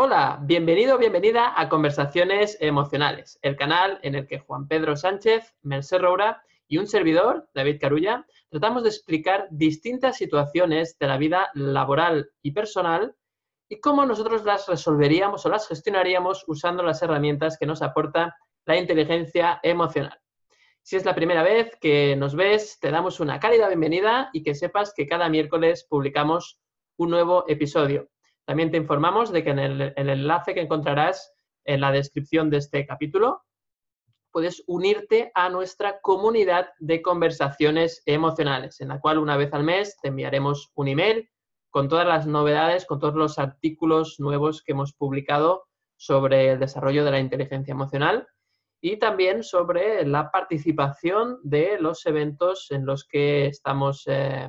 Hola, bienvenido o bienvenida a Conversaciones Emocionales, el canal en el que Juan Pedro Sánchez, Merced Roura y un servidor, David Carulla, tratamos de explicar distintas situaciones de la vida laboral y personal y cómo nosotros las resolveríamos o las gestionaríamos usando las herramientas que nos aporta la inteligencia emocional. Si es la primera vez que nos ves, te damos una cálida bienvenida y que sepas que cada miércoles publicamos un nuevo episodio. También te informamos de que en el, enlace que encontrarás en la descripción de este capítulo puedes unirte a nuestra comunidad de conversaciones emocionales, en la cual una vez al mes te enviaremos un email con todas las novedades, con todos los artículos nuevos que hemos publicado sobre el desarrollo de la inteligencia emocional y también sobre la participación de los eventos en los que estamos, eh,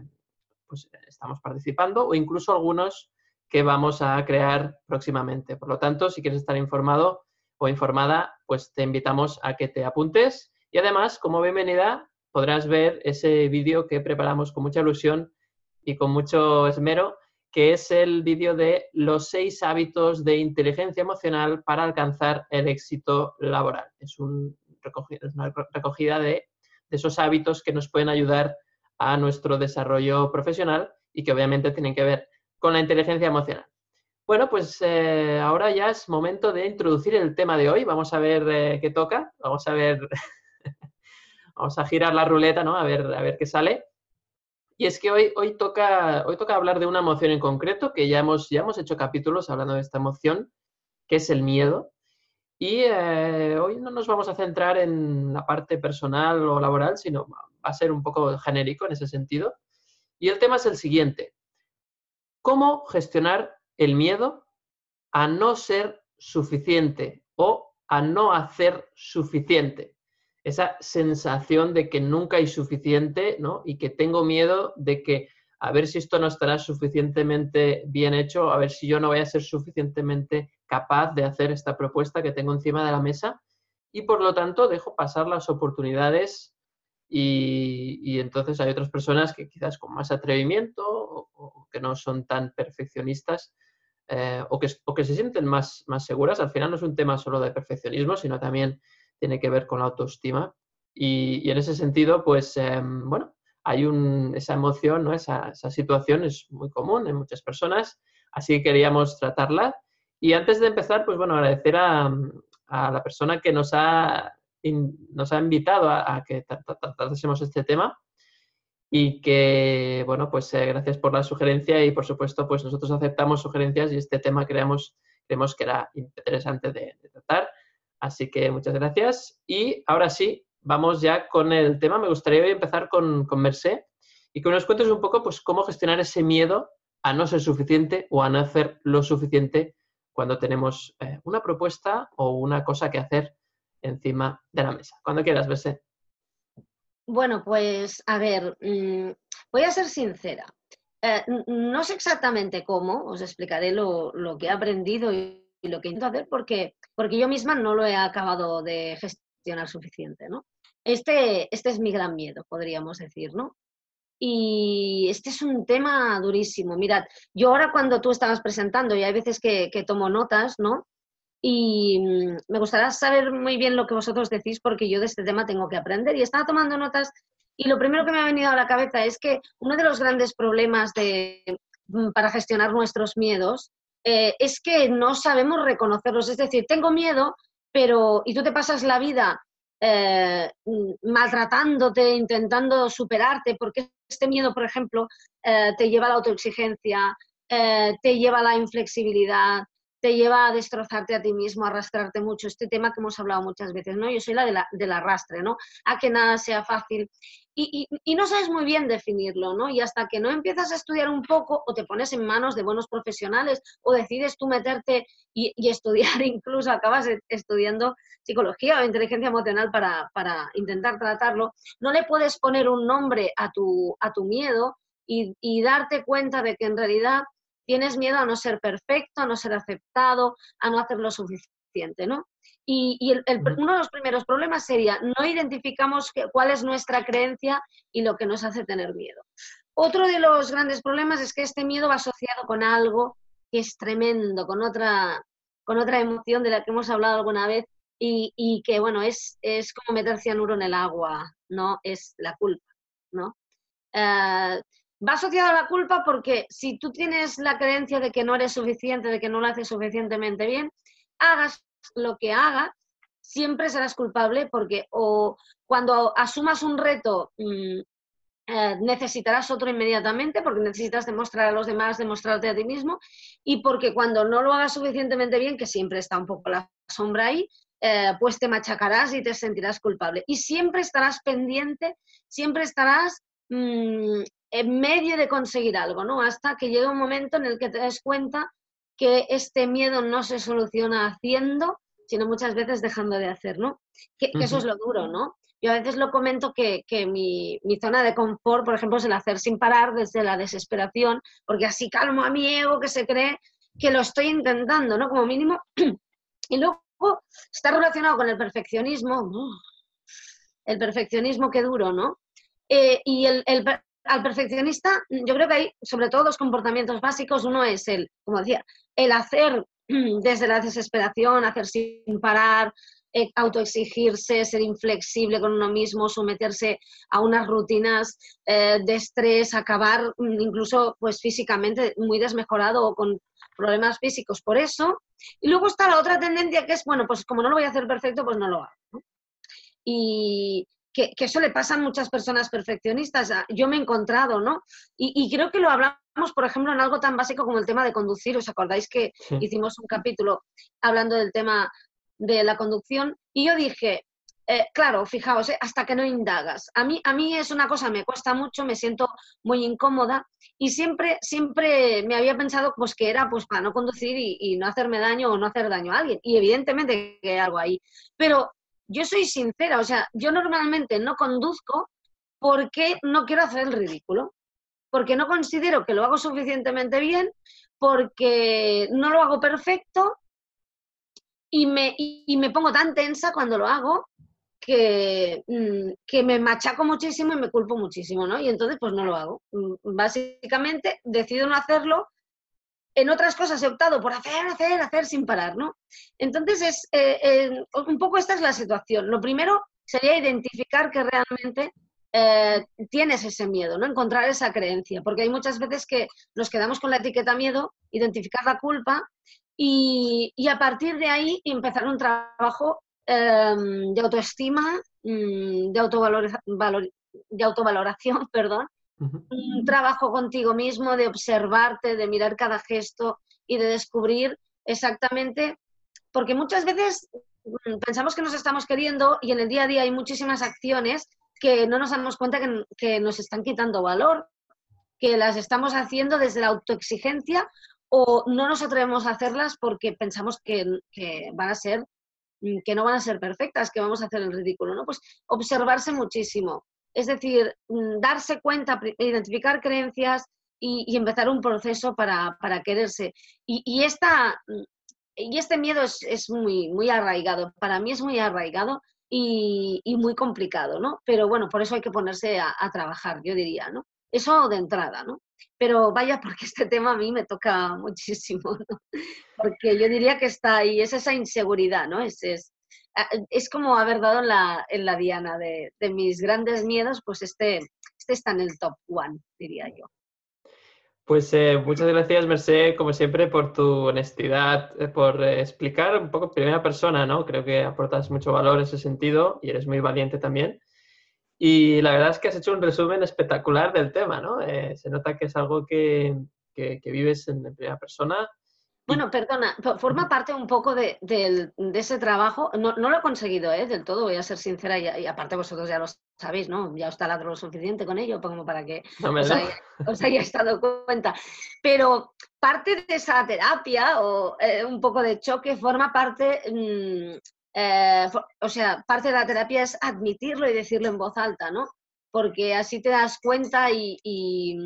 pues, estamos participando o incluso algunos que vamos a crear próximamente. Por lo tanto, si quieres estar informado o informada, pues te invitamos a que te apuntes y además, como bienvenida, podrás ver ese vídeo que preparamos con mucha ilusión y con mucho esmero, que es el vídeo de los seis hábitos de inteligencia emocional para alcanzar el éxito laboral. Es, una recogida de, de esos hábitos que nos pueden ayudar a nuestro desarrollo profesional y que obviamente tienen que ver con la inteligencia emocional. Bueno, pues eh, ahora ya es momento de introducir el tema de hoy. Vamos a ver eh, qué toca. Vamos a ver, vamos a girar la ruleta, ¿no? A ver, a ver qué sale. Y es que hoy, hoy, toca, hoy toca hablar de una emoción en concreto, que ya hemos, ya hemos hecho capítulos hablando de esta emoción, que es el miedo. Y eh, hoy no nos vamos a centrar en la parte personal o laboral, sino va a ser un poco genérico en ese sentido. Y el tema es el siguiente. ¿Cómo gestionar el miedo a no ser suficiente o a no hacer suficiente? Esa sensación de que nunca hay suficiente, ¿no? Y que tengo miedo de que a ver si esto no estará suficientemente bien hecho, a ver si yo no voy a ser suficientemente capaz de hacer esta propuesta que tengo encima de la mesa y por lo tanto dejo pasar las oportunidades y, entonces hay otras personas que quizás con más atrevimiento o, que no son tan perfeccionistas eh, o, que, que, se sienten más, más seguras. Al final no es un tema solo de perfeccionismo, sino también tiene que ver con la autoestima. Y, en ese sentido, pues, em, bueno, hay un, esa emoción, ¿no? esa, esa situación es muy común en muchas personas, así que queríamos tratarla. Y antes de empezar, pues bueno, agradecer a, a la persona que nos ha nos ha invitado a, que tratásemos este tema y que, bueno, pues eh, gracias por la sugerencia y por supuesto, pues nosotros aceptamos sugerencias y este tema creemos, creemos que era interesante de, tratar. Así que muchas gracias. Y ahora sí, vamos ya con el tema. Me gustaría hoy empezar con, con Mercé y que nos cuentes un poco pues, cómo gestionar ese miedo a no ser suficiente o a no hacer lo suficiente cuando tenemos eh, una propuesta o una cosa que hacer encima de la mesa. Cuando quieras, Besé. Bueno, pues a ver, mm, voy a ser sincera. Eh, no sé exactamente cómo, os explicaré lo, que he aprendido y, lo que intento hacer porque, porque yo misma no lo he acabado de gestionar suficiente, ¿no? Este, este es mi gran miedo, podríamos decir, ¿no? Y este es un tema durísimo. Mirad, yo ahora cuando tú estabas presentando, y hay veces que, que tomo notas, ¿no? Y mm, me gustaría saber muy bien lo que vosotros decís porque yo de este tema tengo que aprender y estaba tomando notas y lo primero que me ha venido a la cabeza es que uno de los grandes problemas de, mm, para gestionar nuestros miedos eh, es que no sabemos reconocerlos. Es decir, tengo miedo, pero y tú te pasas la vida eh, mm, maltratándote, intentando superarte, porque este miedo, por ejemplo, eh, te lleva a la autoexigencia, te lleva a la inflexibilidad, te lleva a destrozarte a ti mismo, a arrastrarte mucho. Este tema que hemos hablado muchas veces, ¿no? Yo soy la, de la del arrastre, ¿no? A que nada sea fácil. Y, y, no sabes muy bien definirlo, ¿no? Y hasta que no empiezas a estudiar un poco o te pones en manos de buenos profesionales o decides tú meterte y, y estudiar, incluso acabas e, estudiando psicología o inteligencia emocional para, para, intentar tratarlo, no le puedes poner un nombre a tu, a tu miedo y, y darte cuenta de que en realidad tienes miedo a no ser perfecto, a no ser aceptado, a no hacer lo suficiente, ¿no? Y, uno de los primeros problemas sería no identificamos cuál es nuestra creencia y lo que nos hace tener miedo. Otro de los grandes problemas es que este miedo va asociado con algo que es tremendo, con otra, con otra emoción de la que hemos hablado alguna vez y, que, bueno, es, es como meter cianuro en el agua, ¿no? Es la culpa, ¿no? Eh, va asociado a la culpa porque si tú tienes la creencia de que no eres suficiente, de que no lo haces suficientemente bien, hagas lo que hagas, siempre serás culpable porque o cuando asumas un reto mm, eh, necesitarás otro inmediatamente porque necesitas demostrar a los demás, demostrarte a ti mismo y porque cuando no lo hagas suficientemente bien, que siempre está un poco la sombra ahí, eh, pues te machacarás y te sentirás culpable. Y siempre estarás pendiente, siempre estarás mm, en medio de conseguir algo, ¿no? Hasta que llega un momento en el que te des cuenta que este miedo no se soluciona haciendo, sino muchas veces dejando de hacer, ¿no? Que, eso es lo duro, ¿no? Yo a veces lo comento que, mi, zona de confort, por ejemplo, es el hacer sin parar desde la desesperación, porque así calmo a mi ego que se cree que lo estoy intentando, ¿no? Como mínimo. y luego está relacionado con el perfeccionismo. El perfeccionismo, qué duro, ¿no? Eh, y el, al perfeccionista, yo creo que hay sobre todo dos comportamientos básicos. Uno es el, como decía, el hacer desde la desesperación, hacer sin parar, eh, autoexigirse, ser inflexible con uno mismo, someterse a unas rutinas eh, de estrés, acabar mm, incluso pues físicamente muy desmejorado o con problemas físicos por eso. Y luego está la otra tendencia que es, bueno, pues como no lo voy a hacer perfecto, pues no lo hago. Y, que, eso le pasa a muchas personas perfeccionistas. Yo me he encontrado, ¿no? Y, creo que lo hablamos, por ejemplo, en algo tan básico como el tema de conducir. ¿Os acordáis que hicimos un capítulo hablando del tema de la conducción? Y yo dije, eh, claro, fijaos, eh, hasta que no indagas. A mí, a mí es una cosa, me cuesta mucho, me siento muy incómoda y siempre, siempre me había pensado pues, que era pues, para no conducir y, y no hacerme daño o no hacer daño a alguien. Y evidentemente que hay algo ahí. Pero yo soy sincera, o sea, yo normalmente no conduzco porque no quiero hacer el ridículo, porque no considero que lo hago suficientemente bien, porque no lo hago perfecto y me, y, me pongo tan tensa cuando lo hago que, mm, que, me machaco muchísimo y me culpo muchísimo, ¿no? Y entonces pues no lo hago. Mm, básicamente decido no hacerlo en otras cosas he optado por hacer, hacer, hacer sin parar, ¿no? Entonces, es, eh, un poco esta es la situación. Lo primero sería identificar que realmente eh, tienes ese miedo, ¿no? Encontrar esa creencia, porque hay muchas veces que nos quedamos con la etiqueta miedo, identificar la culpa y, a partir de ahí empezar un trabajo em, de autoestima, mm, de, de autovaloración, perdón, un trabajo contigo mismo, de observarte, de mirar cada gesto y de descubrir exactamente, porque muchas veces mm, pensamos que nos estamos queriendo y en el día a día hay muchísimas acciones que no nos damos cuenta que, nos están quitando valor, que las estamos haciendo desde la autoexigencia o no nos atrevemos a hacerlas porque pensamos que, que, van a ser mm, que no van a ser perfectas, que vamos a hacer el ridículo, ¿no? Pues observarse muchísimo, es decir, mm, darse cuenta, identificar creencias y, empezar un proceso para, quererse. Y, esta, y este miedo es, muy, muy arraigado. Para mí es muy arraigado y, muy complicado, ¿no? Pero bueno, por eso hay que ponerse a, trabajar, yo diría, ¿no? Eso de entrada, ¿no? Pero vaya, porque este tema a mí me toca muchísimo, ¿no? Porque yo diría que está ahí, es esa inseguridad, ¿no? Es, es, es como haber dado en la, en la diana de, mis grandes miedos, pues este, este está en el top one, diría yo. Pues eh, muchas gracias, Merced, como siempre, por tu honestidad, eh, por eh, explicar un poco en primera persona, ¿no? Creo que aportas mucho valor en ese sentido y eres muy valiente también. Y la verdad es que has hecho un resumen espectacular del tema, ¿no? se nota que es algo que, que, vives en primera persona Bueno, perdona, forma parte un poco de, ese trabajo. No, lo he conseguido ¿eh? del todo, voy a ser sincera, y, aparte vosotros ya lo sabéis, ¿no? Ya os taladro lo suficiente con ello como para que os, hayáis dado cuenta. Pero parte de esa terapia o eh, un poco de choque forma parte, mm, eh, o sea, parte de la terapia es admitirlo y decirlo en voz alta, ¿no? Porque así te das cuenta y, y,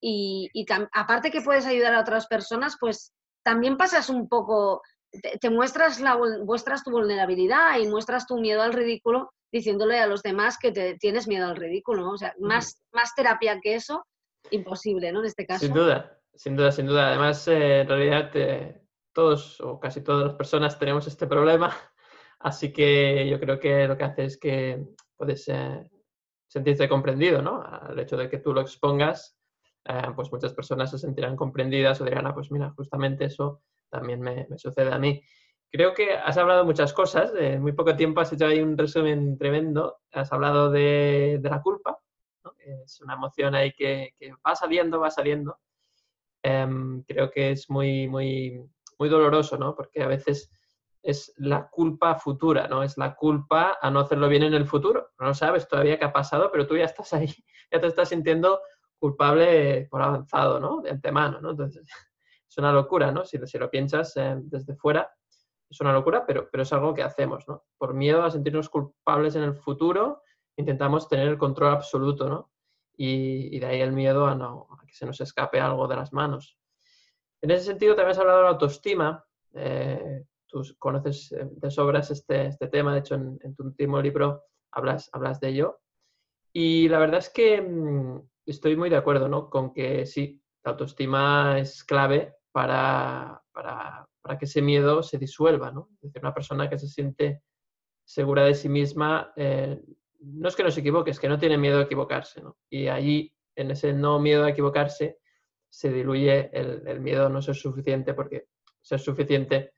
y aparte que puedes ayudar a otras personas, pues también pasas un poco, te, muestras, la, muestras tu vulnerabilidad y muestras tu miedo al ridículo diciéndole a los demás que te tienes miedo al ridículo, O sea, más, más terapia que eso, imposible, ¿no? En este caso. Sin duda, sin duda, sin duda. Además, eh, en realidad, eh, todos o casi todas las personas tenemos este problema, así que yo creo que lo que hace es que puedes eh, sentirte comprendido, ¿no? Al hecho de que tú lo expongas eh, pues muchas personas se sentirán comprendidas o dirán, ah, pues mira, justamente eso también me, sucede a mí. Creo que has hablado muchas cosas, en muy poco tiempo has hecho ahí un resumen tremendo, has hablado de, la culpa, es una emoción ahí que, va saliendo, va saliendo. Em, creo que es muy, muy, muy doloroso, ¿no? Porque a veces es la culpa futura, ¿no? Es la culpa a no hacerlo bien en el futuro. No sabes todavía qué ha pasado, pero tú ya estás ahí, ya te estás sintiendo culpable por avanzado, ¿no? De antemano, ¿no? Entonces, es una locura, ¿no? Si, si lo piensas eh, desde fuera, es una locura, pero, pero es algo que hacemos, ¿no? Por miedo a sentirnos culpables en el futuro, intentamos tener el control absoluto, ¿no? Y, de ahí el miedo a, no, a que se nos escape algo de las manos. En ese sentido, también has hablado de la autoestima. Eh, tú conoces eh, de sobras este, este tema, de hecho, en, en, tu último libro hablas, hablas de ello. Y la verdad es que mm, estoy muy de acuerdo, ¿no? Con que sí, la autoestima es clave para, para, que ese miedo se disuelva, ¿no? Es decir, una persona que se siente segura de sí misma, eh, no es que no se equivoque, es que no tiene miedo a equivocarse, ¿no? Y allí, en ese no miedo a equivocarse, se diluye el, miedo a no ser suficiente, porque ser suficiente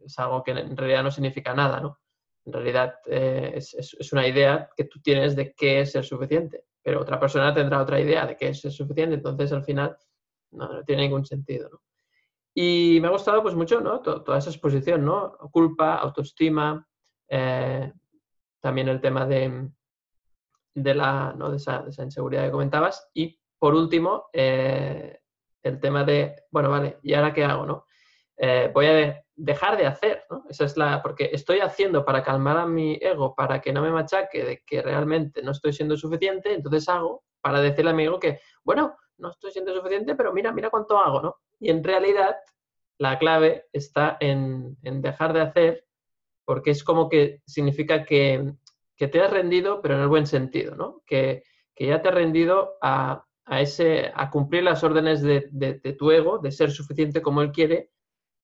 es algo que en realidad no significa nada, ¿no? En realidad eh, es, es, una idea que tú tienes de qué es ser suficiente pero otra persona tendrá otra idea de que eso es suficiente, entonces al final no, tiene ningún sentido. Y me ha gustado pues mucho ¿no? toda esa exposición, ¿no? culpa, autoestima, eh, también el tema de, la, ¿no? de, esa, inseguridad que comentabas y por último eh, el tema de, bueno, vale, ¿y ahora qué hago? ¿no? Eh, voy a dejar de hacer, ¿no? Esa es la, porque estoy haciendo para calmar a mi ego, para que no me machaque de que realmente no estoy siendo suficiente, entonces hago para decirle a mi ego que, bueno, no estoy siendo suficiente, pero mira, mira cuánto hago, ¿no? Y en realidad la clave está en, dejar de hacer, porque es como que significa que, te has rendido, pero en el buen sentido, ¿no? Que, ya te has rendido a, ese, a cumplir las órdenes de, de tu ego, de ser suficiente como él quiere,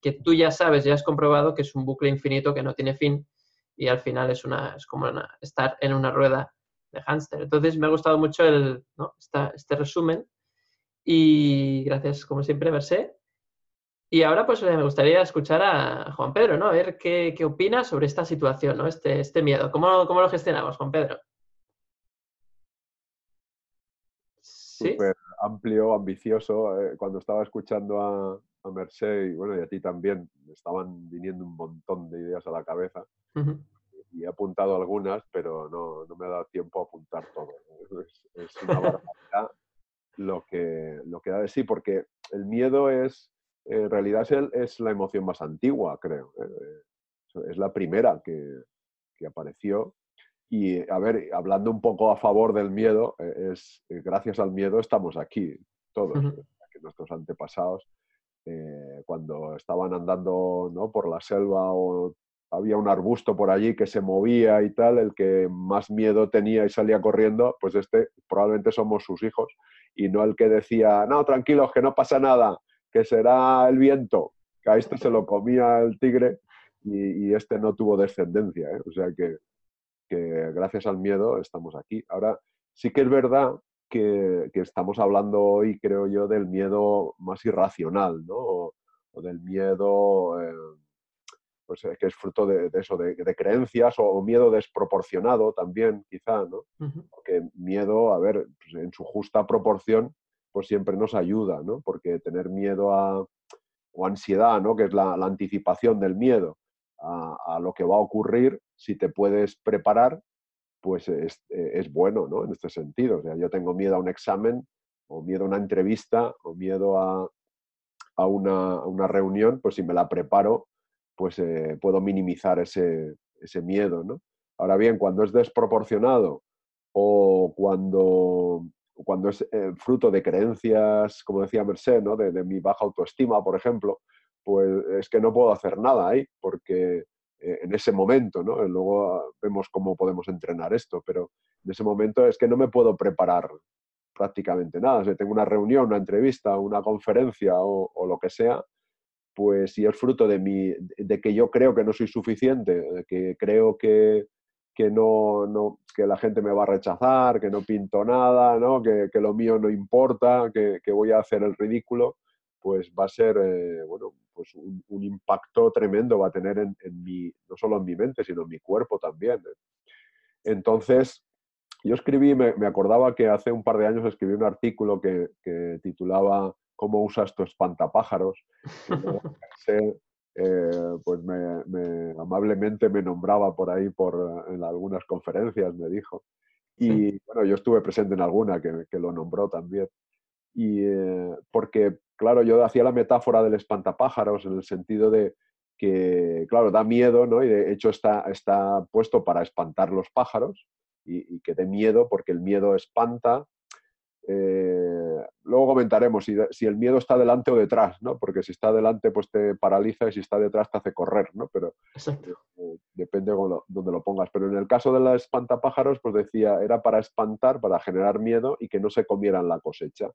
que tú ya sabes, ya has comprobado que es un bucle infinito que no tiene fin y al final es, una, es como estar en una rueda de hámster. Entonces me ha gustado mucho el, este resumen y gracias como siempre, Mercé. Y ahora pues me gustaría escuchar a Juan Pedro, ¿no? A ver qué, qué opina sobre esta situación, ¿no? Este, este miedo. ¿Cómo, ¿Cómo, lo gestionamos, Juan Pedro? ¿Sí? amplio, ambicioso. Eh, cuando estaba escuchando a, a Merced y bueno, y a ti también, me estaban viniendo un montón de ideas a la cabeza. Y he apuntado algunas, pero no, no, me ha dado tiempo a apuntar todo. Es, una barbaridad lo que, lo que da de sí, porque el miedo es, en realidad es, es la emoción más antigua, creo. ¿eh? Es la primera que, que apareció y a ver, hablando un poco a favor del miedo, eh, es gracias al miedo estamos aquí, todos, que nuestros antepasados eh, cuando estaban andando ¿no? por la selva o había un arbusto por allí que se movía y tal, el que más miedo tenía y salía corriendo, pues este probablemente somos sus hijos y no el que decía, no, tranquilos, que no pasa nada, que será el viento, que a este se lo comía el tigre y, este no tuvo descendencia. ¿eh? O sea que, que gracias al miedo estamos aquí. Ahora, sí que es verdad que, estamos hablando hoy, creo yo, del miedo más irracional, ¿no? O, del miedo eh, pues, eh, que es fruto de, eso, de, creencias o, miedo desproporcionado también, quizá, ¿no? Porque miedo, a ver, pues, en su justa proporción, pues siempre nos ayuda, ¿no? Porque tener miedo a, o ansiedad, ¿no? que es la, anticipación del miedo a, lo que va a ocurrir, si te puedes preparar, pues es, es, bueno ¿no? en este sentido. O sea, yo tengo miedo a un examen, o miedo a una entrevista, o miedo a, a, una, una, reunión, pues si me la preparo, pues eh, puedo minimizar ese, ese miedo. ¿no? Ahora bien, cuando es desproporcionado o cuando cuando es eh, fruto de creencias, como decía Merced, ¿no? de, mi baja autoestima, por ejemplo, pues es que no puedo hacer nada ahí, porque eh, en ese momento, ¿no? luego vemos cómo podemos entrenar esto, pero en ese momento es que no me puedo preparar prácticamente nada. Si tengo una reunión, una entrevista, una conferencia o, lo que sea, pues si es fruto de, mi, de que yo creo que no soy suficiente, que creo que, que, no, no, que la gente me va a rechazar, que no pinto nada, ¿no? Que, que lo mío no importa, que, que, voy a hacer el ridículo, pues va a ser eh, bueno, pues un, un, impacto tremendo, va a tener en, en, mi, no solo en mi mente, sino en mi cuerpo también. ¿eh? Entonces, yo escribí, me, me, acordaba que hace un par de años escribí un artículo que, que titulaba ¿Cómo usas tu espantapájaros? Eh, pues me, amablemente me nombraba por ahí por, en algunas conferencias, me dijo. Y bueno, yo estuve presente en alguna que, que lo nombró también. Y eh, porque, claro, yo hacía la metáfora del espantapájaros en el sentido de que, claro, da miedo, ¿no? Y de hecho está, está puesto para espantar los pájaros y, y que dé miedo porque el miedo espanta eh, luego comentaremos si, el miedo está delante o detrás, ¿no? Porque si está delante, pues te paraliza y si está detrás te hace correr, ¿no? Pero eh, depende de dónde lo pongas. Pero en el caso de la espantapájaros, pues decía, era para espantar, para generar miedo y que no se comieran la cosecha.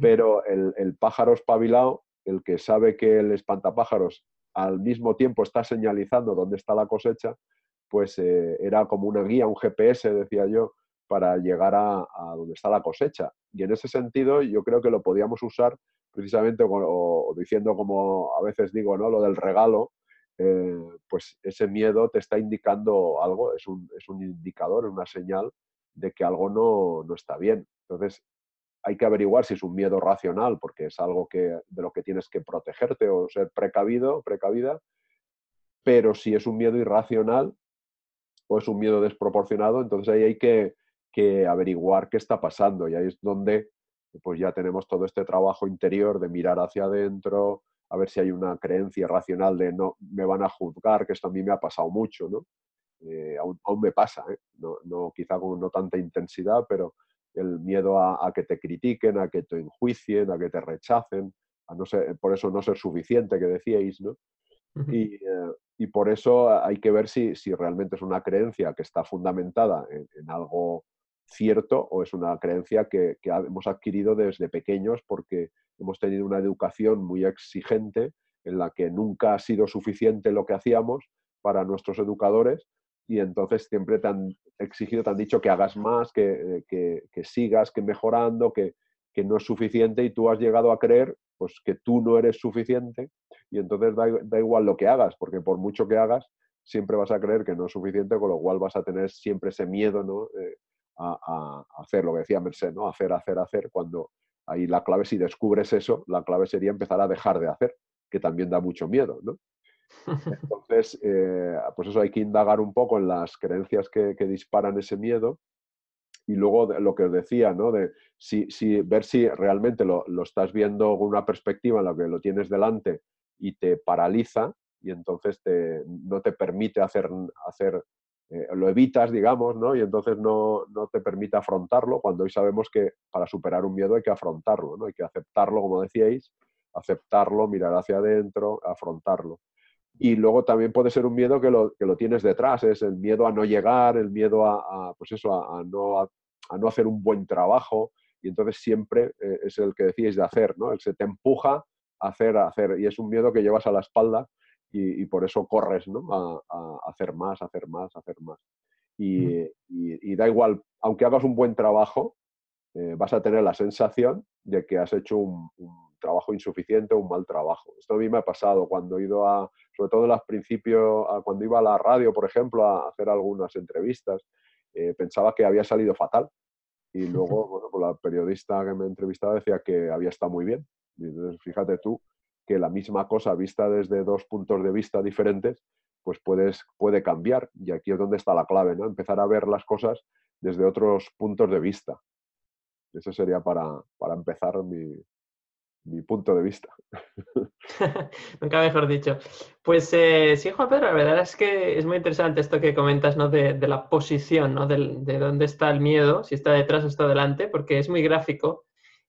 Pero el, pájaro espabilado, el que sabe que el espantapájaros al mismo tiempo está señalizando dónde está la cosecha, pues eh, era como una guía, un GPS, decía yo, para llegar a, donde está la cosecha. Y en ese sentido yo creo que lo podíamos usar precisamente diciendo como a veces digo, ¿no? Lo del regalo, eh, pues ese miedo te está indicando algo, es un, es un indicador, una señal de que algo no, no, está bien. Entonces, hay que averiguar si es un miedo racional, porque es algo que, de lo que tienes que protegerte o ser precavido, precavida, pero si es un miedo irracional o es un miedo desproporcionado, entonces ahí hay que, que averiguar qué está pasando y ahí es donde pues ya tenemos todo este trabajo interior de mirar hacia adentro, a ver si hay una creencia racional de no me van a juzgar, que esto a mí me ha pasado mucho, ¿no? Eh, aún, me pasa, ¿eh? no, no, quizá con no tanta intensidad, pero el miedo a, que te critiquen, a que te enjuicien, a que te rechacen, a no ser, por eso no ser suficiente que decíais, ¿no? y, eh, y, por eso hay que ver si, si, realmente es una creencia que está fundamentada en, en algo cierto o es una creencia que, hemos adquirido desde pequeños porque hemos tenido una educación muy exigente en la que nunca ha sido suficiente lo que hacíamos para nuestros educadores y entonces siempre te han exigido, te han dicho que hagas más, que, sigas, que mejorando, que, no es suficiente y tú has llegado a creer pues que tú no eres suficiente y entonces da, igual lo que hagas, porque por mucho que hagas, siempre vas a creer que no es suficiente, con lo cual vas a tener siempre ese miedo ¿no? Eh, a, hacer, lo que decía Merced, ¿no? Hacer, hacer, hacer, cuando ahí la clave, si descubres eso, la clave sería empezar a dejar de hacer, que también da mucho miedo, ¿no? Entonces, eh, pues eso hay que indagar un poco en las creencias que, disparan ese miedo y luego lo que os decía, ¿no? De si, si, ver si realmente lo, lo, estás viendo con una perspectiva en la que lo tienes delante y te paraliza y entonces te, no te permite hacer, hacer eh, lo evitas, digamos, ¿no? Y entonces no, no, te permite afrontarlo, cuando hoy sabemos que para superar un miedo hay que afrontarlo, ¿no? Hay que aceptarlo, como decíais, aceptarlo, mirar hacia adentro, afrontarlo. Y luego también puede ser un miedo que lo, que lo tienes detrás, es el miedo a no llegar, el miedo a, pues eso, a, no, a, no hacer un buen trabajo, y entonces siempre eh, es el que decíais de hacer, ¿no? El se te empuja a hacer, a hacer, y es un miedo que llevas a la espalda y, por eso corres ¿no? a, hacer más, hacer más, hacer más. Y, y, da igual, aunque hagas un buen trabajo, eh, vas a tener la sensación de que has hecho un, trabajo insuficiente o un mal trabajo. Esto a mí me ha pasado cuando he ido a, sobre todo en los principios, cuando iba a la radio, por ejemplo, a hacer algunas entrevistas, eh, pensaba que había salido fatal. Y luego, bueno, pues la periodista que me entrevistaba decía que había estado muy bien. Y entonces, fíjate tú, que la misma cosa vista desde dos puntos de vista diferentes, pues puedes, puede cambiar. Y aquí es donde está la clave, ¿no? Empezar a ver las cosas desde otros puntos de vista. Eso sería para, para empezar mi, mi punto de vista. Nunca mejor dicho. Pues eh, sí, Juan Pedro, la verdad es que es muy interesante esto que comentas, ¿no? De, la posición, ¿no? De, dónde está el miedo, si está detrás o está delante, porque es muy gráfico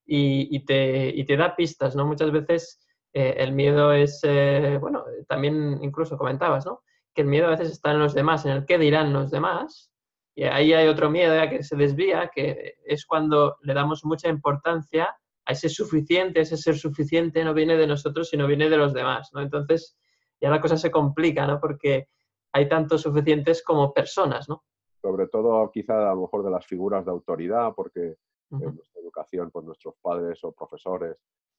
y, te, te, da pistas, ¿no? Muchas veces eh, el miedo es, eh, bueno, también incluso comentabas, ¿no? Que el miedo a veces está en los demás, en el qué dirán los demás. Y ahí hay otro miedo ya que se desvía, que es cuando le damos mucha importancia a ese suficiente, ese ser suficiente no viene de nosotros, sino viene de los demás, ¿no? Entonces ya la cosa se complica, ¿no? Porque hay tantos suficientes como personas, ¿no? Sobre todo quizá a lo mejor de las figuras de autoridad, porque en nuestra educación, pues nuestros padres o profesores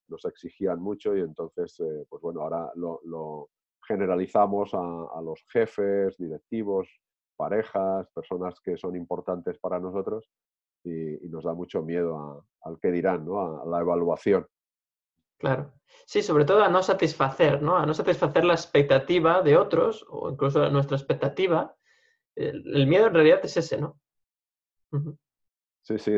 nos exigían mucho y entonces, eh, pues bueno, ahora lo, generalizamos a, los jefes, directivos, parejas, personas que son importantes para nosotros y, nos da mucho miedo al que dirán, ¿no? a, la evaluación. Claro. Sí, sobre todo a no satisfacer, ¿no? A no satisfacer la expectativa de otros o incluso nuestra expectativa. El, miedo en realidad es ese, ¿no? Sí, sí,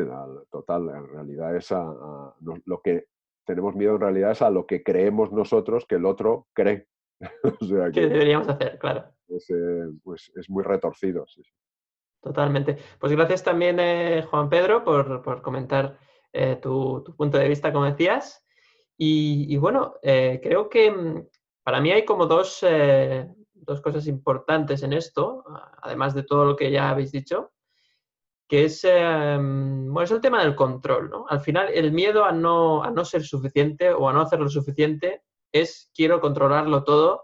total. En realidad es a, lo que tenemos miedo en realidad es a lo que creemos nosotros que el otro cree. que, deberíamos hacer, claro. Es, eh, pues es muy retorcido. Sí. Totalmente. Pues gracias también, eh, Juan Pedro, por, comentar eh, tu, punto de vista, como decías. Y, bueno, eh, creo que mm, para mí hay como dos, dos, cosas importantes en esto, además de todo lo que ya habéis dicho, que es, bueno, es el tema del control. ¿no? Al final, el miedo a no, a no ser suficiente o a no hacer lo suficiente es quiero controlarlo todo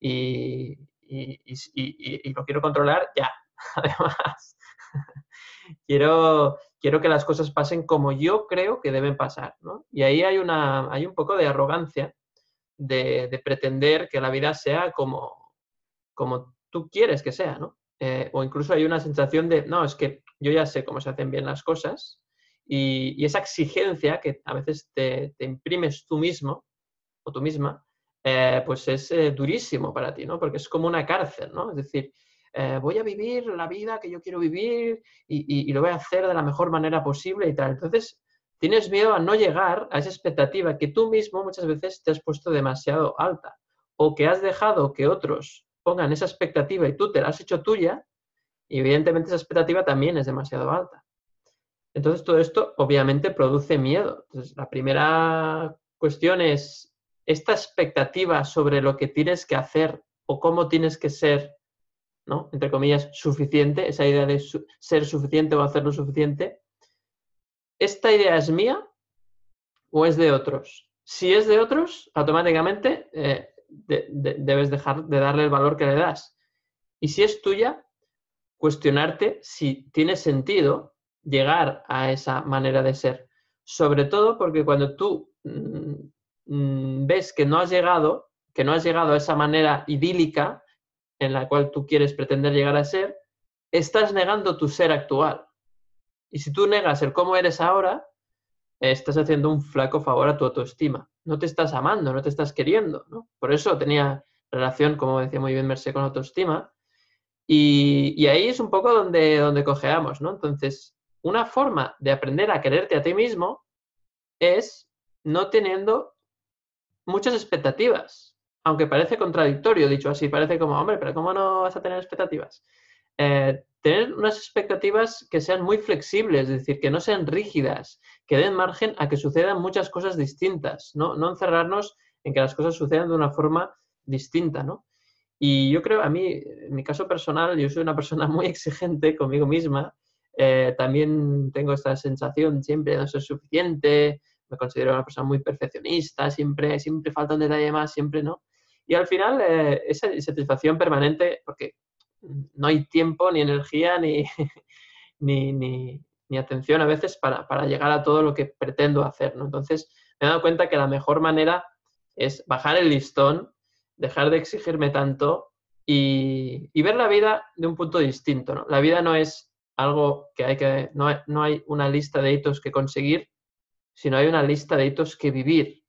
y, y lo quiero controlar ya, además. quiero, quiero que las cosas pasen como yo creo que deben pasar, ¿no? Y ahí hay, una, hay un poco de arrogancia de, pretender que la vida sea como, como tú quieres que sea, ¿no? Eh, o incluso hay una sensación de, no, es que yo ya sé cómo se hacen bien las cosas y, esa exigencia que a veces te, imprimes tú mismo o tú misma, eh, pues es eh, durísimo para ti, ¿no? Porque es como una cárcel, ¿no? Es decir, voy a vivir la vida que yo quiero vivir y, lo voy a hacer de la mejor manera posible y tal. Entonces, tienes miedo a no llegar a esa expectativa que tú mismo muchas veces te has puesto demasiado alta o que has dejado que otros pongan esa expectativa y tú te la has hecho tuya y evidentemente esa expectativa también es demasiado alta. Entonces, todo esto obviamente produce miedo. Entonces, la primera cuestión es esta expectativa sobre lo que tienes que hacer o cómo tienes que ser ¿no? Entre comillas, suficiente, esa idea de ser suficiente o hacer lo suficiente. ¿Esta idea es mía o es de otros? Si es de otros, automáticamente eh, debes dejar de darle el valor que le das. Y si es tuya, cuestionarte si tiene sentido llegar a esa manera de ser. Sobre todo porque cuando tú mm, mm, ves que no has llegado, que no has llegado a esa manera idílica, en la cual tú quieres pretender llegar a ser, estás negando tu ser actual. Y si tú negas el cómo eres ahora, estás haciendo un flaco favor a tu autoestima. No te estás amando, no te estás queriendo. Por eso tenía relación, como decía muy bien Mercé, con autoestima. Y, ahí es un poco donde, donde cojeamos, ¿no? Entonces, una forma de aprender a quererte a ti mismo es no teniendo muchas expectativas aunque parece contradictorio, dicho así, parece como, hombre, pero ¿cómo no vas a tener expectativas? Eh, tener unas expectativas que sean muy flexibles, es decir, que no sean rígidas, que den margen a que sucedan muchas cosas distintas, no, no encerrarnos en que las cosas sucedan de una forma distinta, ¿no? Y yo creo, a mí, en mi caso personal, yo soy una persona muy exigente conmigo misma, eh, también tengo esta sensación siempre de no ser suficiente, me considero una persona muy perfeccionista, siempre, siempre falta un detalle más, siempre, ¿no? Y al final, eh, esa satisfacción permanente, porque no hay tiempo, ni energía, ni, ni, atención a veces para, llegar a todo lo que pretendo hacer. ¿no? Entonces, me he dado cuenta que la mejor manera es bajar el listón, dejar de exigirme tanto y, ver la vida de un punto distinto. ¿no? La vida no es algo que hay que, no no hay una lista de hitos que conseguir, sino hay una lista de hitos que vivir.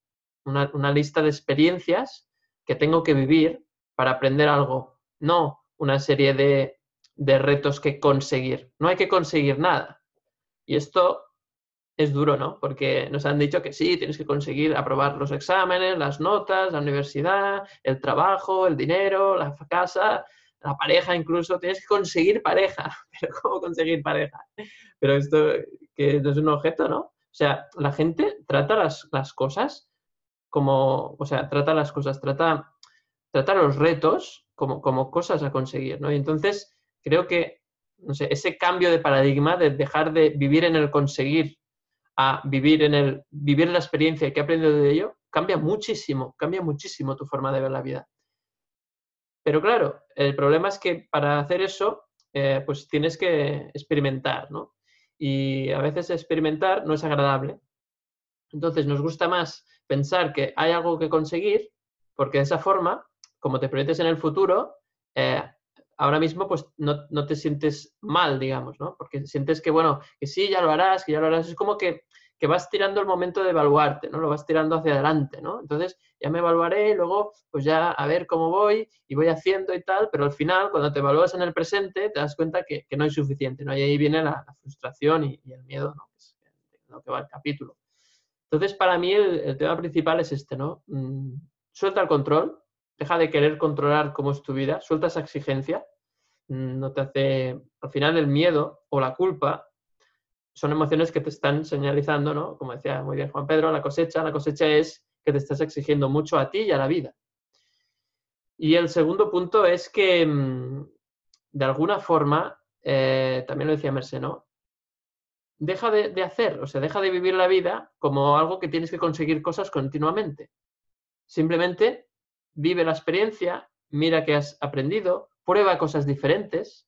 una, lista de experiencias que tengo que vivir para aprender algo, no una serie de, de retos que conseguir. No hay que conseguir nada. Y esto es duro, ¿no? Porque nos han dicho que sí, tienes que conseguir aprobar los exámenes, las notas, la universidad, el trabajo, el dinero, la casa, la pareja incluso. Tienes que conseguir pareja. Pero ¿cómo conseguir pareja? Pero esto que es un objeto, ¿no? O sea, la gente trata las, las cosas como, o sea, trata las cosas, trata, trata los retos como, como cosas a conseguir, ¿no? Y entonces creo que, ese cambio de paradigma de dejar de vivir en el conseguir a vivir en el vivir la experiencia que he aprendido de ello, cambia muchísimo, cambia muchísimo tu forma de ver la vida. Pero claro, el problema es que para hacer eso, eh, pues tienes que experimentar, ¿no? Y a veces experimentar no es agradable. Entonces nos gusta más pensar que hay algo que conseguir, porque de esa forma, como te proyectes en el futuro, eh, ahora mismo pues no, no, te sientes mal, digamos, ¿no? Porque sientes que, bueno, que sí, ya lo harás, que ya lo harás. Es como que, que vas tirando el momento de evaluarte, ¿no? Lo vas tirando hacia adelante, ¿no? Entonces ya me evaluaré y luego pues ya a ver cómo voy y voy haciendo y tal, pero al final cuando te evalúas en el presente te das cuenta que, que no hay suficiente, ¿no? Y ahí viene la, frustración y, el miedo, ¿no? Es lo que va el capítulo. Entonces para mí el, el tema principal es este, ¿no? Mm, suelta el control, deja de querer controlar cómo es tu vida, suelta esa exigencia, mm, no te hace, al final el miedo o la culpa son emociones que te están señalizando, ¿no? Como decía muy bien Juan Pedro, la cosecha, la cosecha es que te estás exigiendo mucho a ti y a la vida. Y el segundo punto es que, mm, de alguna forma, eh, también lo decía Merce, ¿no? Deja de, de hacer, o sea, deja de vivir la vida como algo que tienes que conseguir cosas continuamente. Simplemente vive la experiencia, mira que has aprendido, prueba cosas diferentes,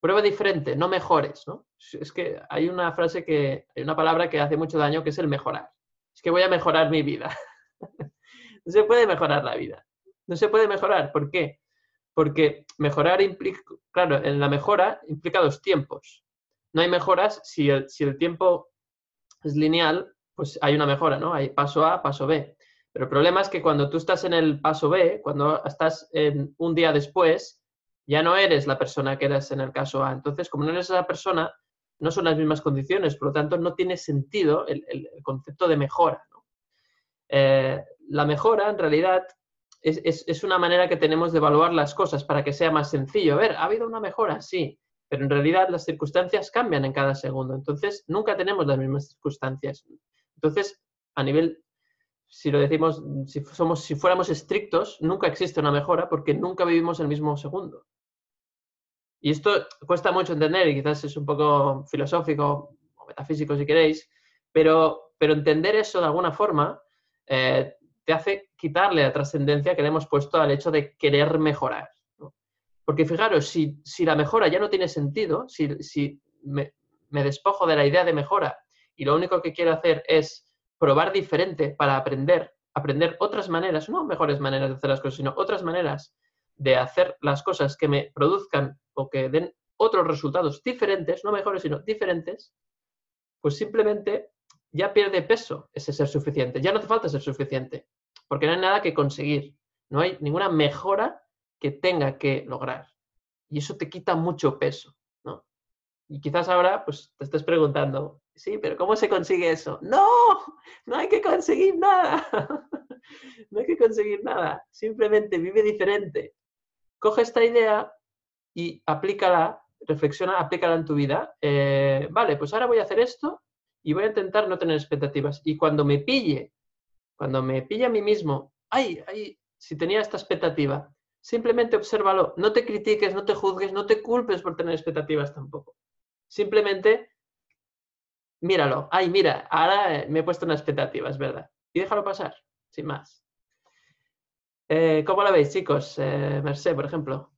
prueba diferente, no mejores, ¿no? Es que hay una frase que, hay una palabra que hace mucho daño que es el mejorar. Es que voy a mejorar mi vida. no se puede mejorar la vida. No se puede mejorar. ¿Por qué? Porque mejorar implica, claro, en la mejora implica dos tiempos. No hay mejoras si el, si el tiempo es lineal, pues hay una mejora, ¿no? Hay paso A, paso B. Pero el problema es que cuando tú estás en el paso B, cuando estás en un día después, ya no eres la persona que eras en el caso A. Entonces, como no eres esa persona, no son las mismas condiciones, por lo tanto, no tiene sentido el, concepto de mejora. Eh, la mejora, en realidad, es, una manera que tenemos de evaluar las cosas para que sea más sencillo. A ver, ¿ha habido una mejora? Sí, pero en realidad las circunstancias cambian en cada segundo. Entonces, nunca tenemos las mismas circunstancias. Entonces, a nivel si lo decimos, si, somos, si fuéramos estrictos, nunca existe una mejora porque nunca vivimos el mismo segundo. Y esto cuesta mucho entender y quizás es un poco filosófico o metafísico si queréis, pero, pero entender eso de alguna forma eh, te hace quitarle la trascendencia que le hemos puesto al hecho de querer mejorar. Porque fijaros, si, si, la mejora ya no tiene sentido, si, si me, me despojo de la idea de mejora y lo único que quiero hacer es probar diferente para aprender, aprender otras maneras, no mejores maneras de hacer las cosas, sino otras maneras de hacer las cosas que me produzcan o que den otros resultados diferentes, no mejores, sino diferentes, pues simplemente ya pierde peso ese ser suficiente. Ya no hace falta ser suficiente, porque no hay nada que conseguir. No hay ninguna mejora que tenga que lograr. Y eso te quita mucho peso, ¿no? Y quizás ahora pues te estés preguntando, Sí, pero ¿cómo se consigue eso? No, no hay que conseguir nada. no hay que conseguir nada. Simplemente vive diferente. Coge esta idea y aplícala, reflexiona, aplícala en tu vida. Eh, vale, pues ahora voy a hacer esto y voy a intentar no tener expectativas. Y cuando me pille, cuando me pille a mí mismo, ay, ay, si tenía esta expectativa, simplemente obsérvalo. No te critiques, no te juzgues, no te culpes por tener expectativas tampoco. Simplemente míralo, ay, mira, ahora eh, me he puesto una expectativa, es verdad. Y déjalo pasar, sin más. Eh, ¿Cómo la veis, chicos? Eh, Merced, por ejemplo.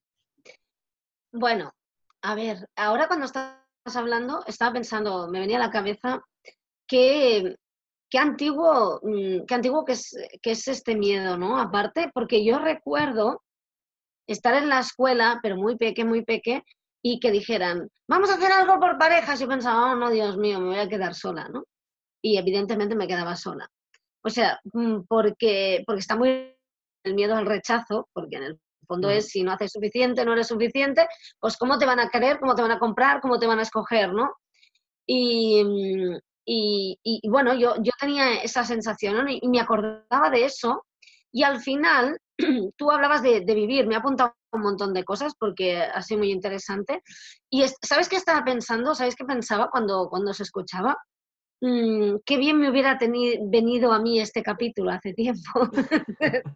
Bueno, a ver, ahora cuando estás hablando, estaba pensando, me venía a la cabeza que qué antiguo, mm, qué antiguo que es, que es este miedo, ¿no? Aparte, porque yo recuerdo estar en la escuela, pero muy peque, muy peque, y que dijeran, vamos a hacer algo por parejas, yo pensaba, oh, no, Dios mío, me voy a quedar sola, ¿no? Y evidentemente me quedaba sola. O sea, mm, porque, porque está muy el miedo al rechazo, porque en el fondo es si no haces suficiente, no eres suficiente, pues cómo te van a querer, cómo te van a comprar, cómo te van a escoger, ¿no? Y, mm, y, bueno, yo, yo tenía esa sensación y, me acordaba de eso y al final tú hablabas de, vivir, me ha apuntado un montón de cosas porque ha sido muy interesante. Y ¿sabes qué estaba pensando? ¿Sabes qué pensaba cuando, cuando se escuchaba? Mm, qué bien me hubiera venido a mí este capítulo hace tiempo.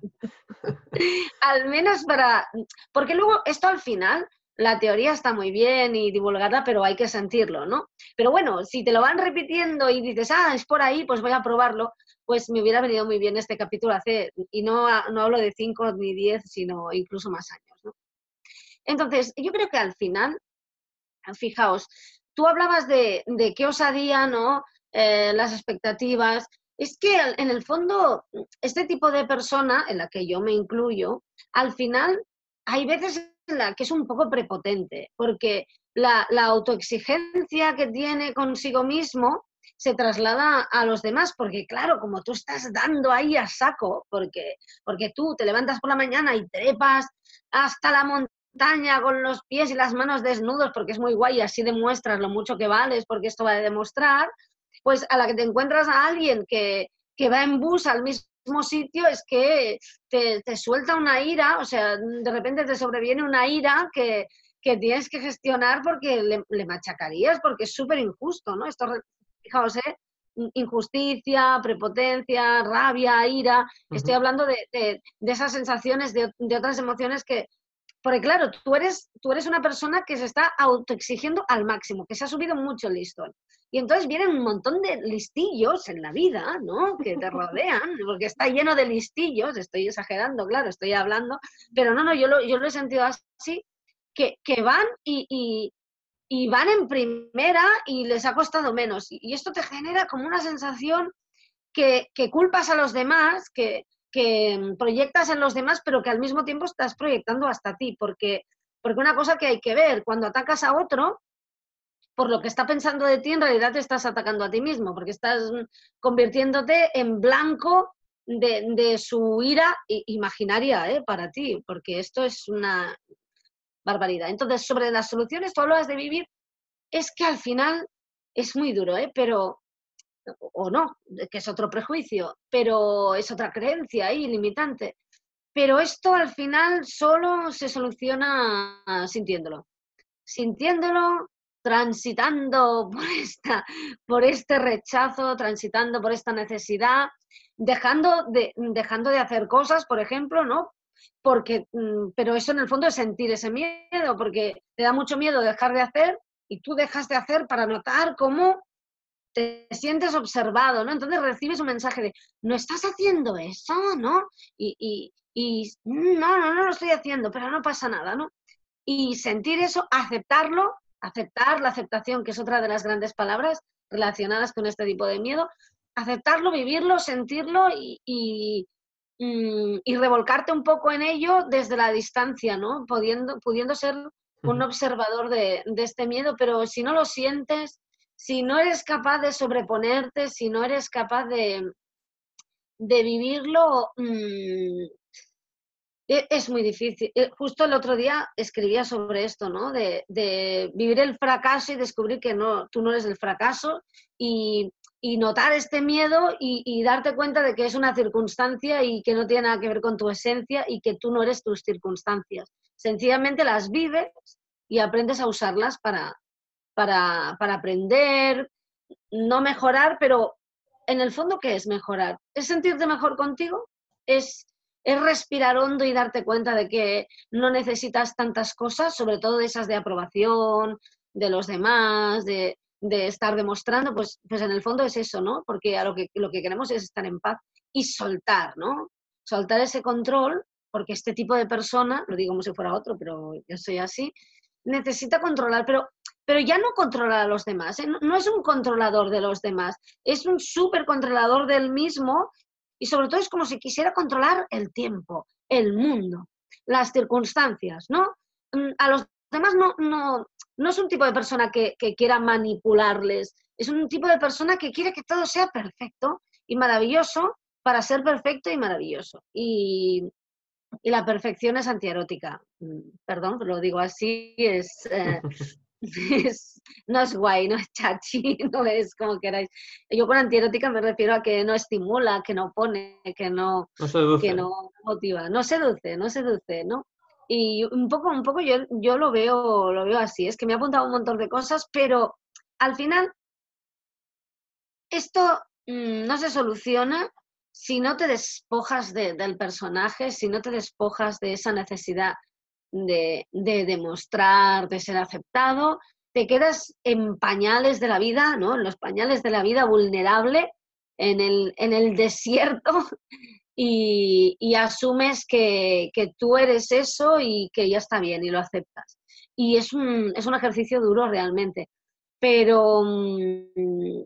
al menos para... Porque luego esto al final la teoría está muy bien y divulgada, pero hay que sentirlo, ¿no? Pero bueno, si te lo van repitiendo y dices, ah, es por ahí, pues voy a probarlo, pues me hubiera venido muy bien este capítulo hace, y no, no hablo de cinco ni diez, sino incluso más años. Entonces, yo creo que al final, fijaos, tú hablabas de, de qué osadía, ¿no? Eh, las expectativas. Es que en el fondo, este tipo de persona, en la que yo me incluyo, al final hay veces la que es un poco prepotente, porque la, autoexigencia que tiene consigo mismo se traslada a los demás, porque claro, como tú estás dando ahí a saco, porque, porque tú te levantas por la mañana y trepas hasta la montaña con los pies y las manos desnudos, porque es muy guay y así demuestras lo mucho que vales, porque esto va a demostrar, pues a la que te encuentras a alguien que, que va en bus al mismo sitio es que te, suelta una ira, o sea, de repente te sobreviene una ira que, tienes que gestionar porque le, machacarías, porque es súper injusto, ¿no? Esto, fijaos, ¿eh? injusticia, prepotencia, rabia, ira. Estoy hablando de, esas sensaciones, de, otras emociones que, porque claro, tú eres, tú eres una persona que se está autoexigiendo al máximo, que se ha subido mucho el listón. Y entonces vienen un montón de listillos en la vida, ¿no? Que te rodean, porque está lleno de listillos, estoy exagerando, claro, estoy hablando, pero no, no, yo lo, yo lo he sentido así, que, van y, van en primera y les ha costado menos. Y, esto te genera como una sensación que, culpas a los demás, que, que proyectas en los demás, pero que al mismo tiempo estás proyectando hasta ti, porque, porque una cosa que hay que ver, cuando atacas a otro, por lo que está pensando de ti, en realidad te estás atacando a ti mismo, porque estás convirtiéndote en blanco de, su ira imaginaria ¿eh? para ti, porque esto es una barbaridad. Entonces, sobre las soluciones, tú hablas de vivir, es que al final es muy duro, ¿eh? pero, o no, que es otro prejuicio, pero es otra creencia ahí, limitante. Pero esto al final solo se soluciona sintiéndolo. Sintiéndolo, transitando por, esta, por este rechazo, transitando por esta necesidad, dejando de, dejando de hacer cosas, por ejemplo, ¿no? Porque, mm, pero eso en el fondo es sentir ese miedo, porque te da mucho miedo dejar de hacer y tú dejas de hacer para notar cómo te sientes observado, ¿no? Entonces recibes un mensaje de, no estás haciendo eso, ¿no? Y, y, y no, no, no lo estoy haciendo, pero no pasa nada, ¿no? Y sentir eso, aceptarlo aceptar la aceptación, que es otra de las grandes palabras relacionadas con este tipo de miedo, aceptarlo, vivirlo, sentirlo y, mm, y, revolcarte un poco en ello desde la distancia, ¿no? Pudiendo, pudiendo ser un observador de, este miedo, pero si no lo sientes, si no eres capaz de sobreponerte, si no eres capaz de, de vivirlo, mm, e, es muy difícil. Eh, justo el otro día escribía sobre esto, ¿no? De, vivir el fracaso y descubrir que no, tú no eres el fracaso y, notar este miedo y, darte cuenta de que es una circunstancia y que no tiene nada que ver con tu esencia y que tú no eres tus circunstancias. Sencillamente las vives y aprendes a usarlas para, para, para aprender, no mejorar, pero en el fondo, ¿qué es mejorar? ¿Es sentirte mejor contigo? ¿Es es respirar hondo y darte cuenta de que no necesitas tantas cosas, sobre todo esas de aprobación de los demás, de, estar demostrando, pues, pues en el fondo es eso, ¿no? Porque a lo que, lo que queremos es estar en paz y soltar, ¿no? Soltar ese control, porque este tipo de persona, lo digo como si fuera otro, pero yo soy así, necesita controlar, pero, pero ya no controlar a los demás, ¿eh? no, es un controlador de los demás, es un súper controlador del mismo y sobre todo es como si quisiera controlar el tiempo, el mundo, las circunstancias, ¿no? Mm, a los demás no, no, no es un tipo de persona que, quiera manipularles, es un tipo de persona que quiere que todo sea perfecto y maravilloso para ser perfecto y maravilloso. Y, la perfección es antierótica. Mm, perdón, lo digo así, eh, es, no es guay, no es chachi, no es como queráis. Yo con antierótica me refiero a que no estimula, que no pone, que no, que no motiva, no seduce, no seduce, ¿no? Y un poco, un poco yo, yo lo veo, lo veo así, es que me ha apuntado un montón de cosas, pero al final esto mm, no se soluciona si no te despojas del personaje, si no te despojas de esa necesidad de, demostrar, de ser aceptado, te quedas en pañales de la vida, ¿no? En los pañales de la vida vulnerable, en el, desierto, y, asumes que, tú eres eso y que ya está bien y lo aceptas. Y es un, es un ejercicio duro realmente, pero mm,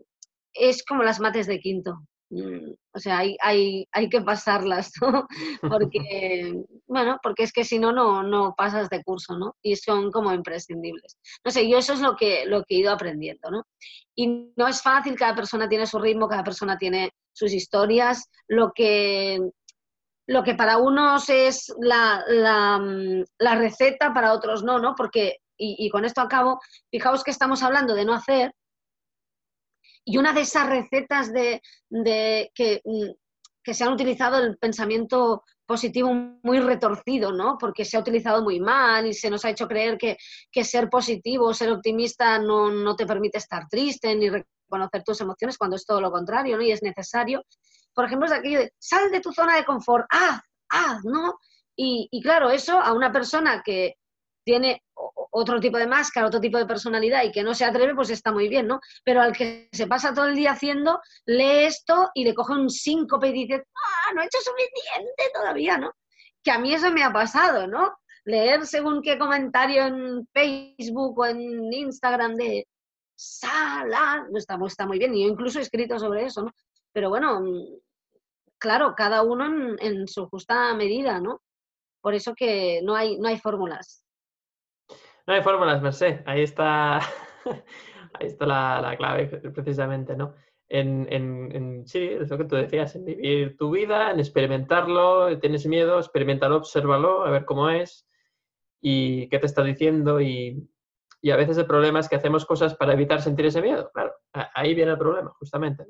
es como las mates de quinto. Mm, o sea, hay, hay, hay que pasarlas, ¿no? Porque, bueno, porque es que si no, no, pasas de curso, ¿no? Y son como imprescindibles. No sé, yo eso es lo que, lo que he ido aprendiendo, ¿no? Y no es fácil, cada persona tiene su ritmo, cada persona tiene sus historias, lo que, lo que para unos es la, la, mm, la receta, para otros no, ¿no? Porque, y, y con esto acabo, fijaos que estamos hablando de no hacer, y una de esas recetas de, que, mm, que, se han utilizado el pensamiento positivo muy retorcido, ¿no? Porque se ha utilizado muy mal y se nos ha hecho creer que, ser positivo, ser optimista no, te permite estar triste ni reconocer tus emociones cuando es todo lo contrario, ¿no? Y es necesario. Por ejemplo, es aquello de sal de tu zona de confort, haz, haz, ¿no? Y claro, eso a una persona que tiene otro tipo de máscara, otro tipo de personalidad y que no se atreve, pues está muy bien, ¿no? Pero al que se pasa todo el día haciendo, lee esto y le coge un síncope y dice, ¡ah, no he hecho suficiente todavía, ¿no? Que a mí eso me ha pasado, ¿no? Leer según qué comentario en Facebook o en Instagram de sala, está, está muy bien, y yo incluso he escrito sobre eso, ¿no? Pero bueno, claro, cada uno en, en su justa medida, ¿no? Por eso que no hay, no hay fórmulas. No hay fórmulas, Merced. Ahí está, ahí está la, clave, precisamente, ¿no? En, en, sí, es lo que tú decías, en vivir tu vida, en experimentarlo, tienes miedo, experimentalo, obsérvalo, a ver cómo es y qué te está diciendo y, a veces el problema es que hacemos cosas para evitar sentir ese miedo. Claro, ahí viene el problema, justamente.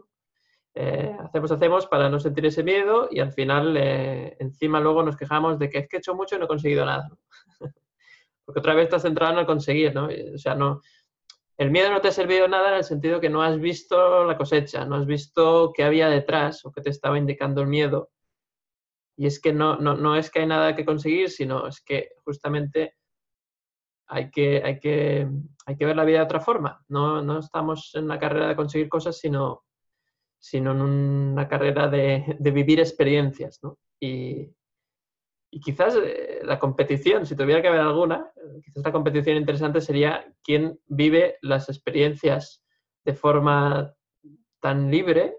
Eh, hacemos, hacemos para no sentir ese miedo y al final eh, encima luego nos quejamos de que es que he hecho mucho y no he conseguido nada. Porque otra vez estás centrado en el conseguir, ¿no? O sea, no, el miedo no te ha servido nada en el sentido que no has visto la cosecha, no has visto qué había detrás o qué te estaba indicando el miedo. Y es que no, no, es que hay nada que conseguir, sino es que justamente hay que, hay que, hay que ver la vida de otra forma. No, no estamos en una carrera de conseguir cosas, sino, sino en una carrera de, de vivir experiencias. ¿no? Y, y quizás eh, la competición, si tuviera que haber alguna, quizás la competición interesante sería quién vive las experiencias de forma tan libre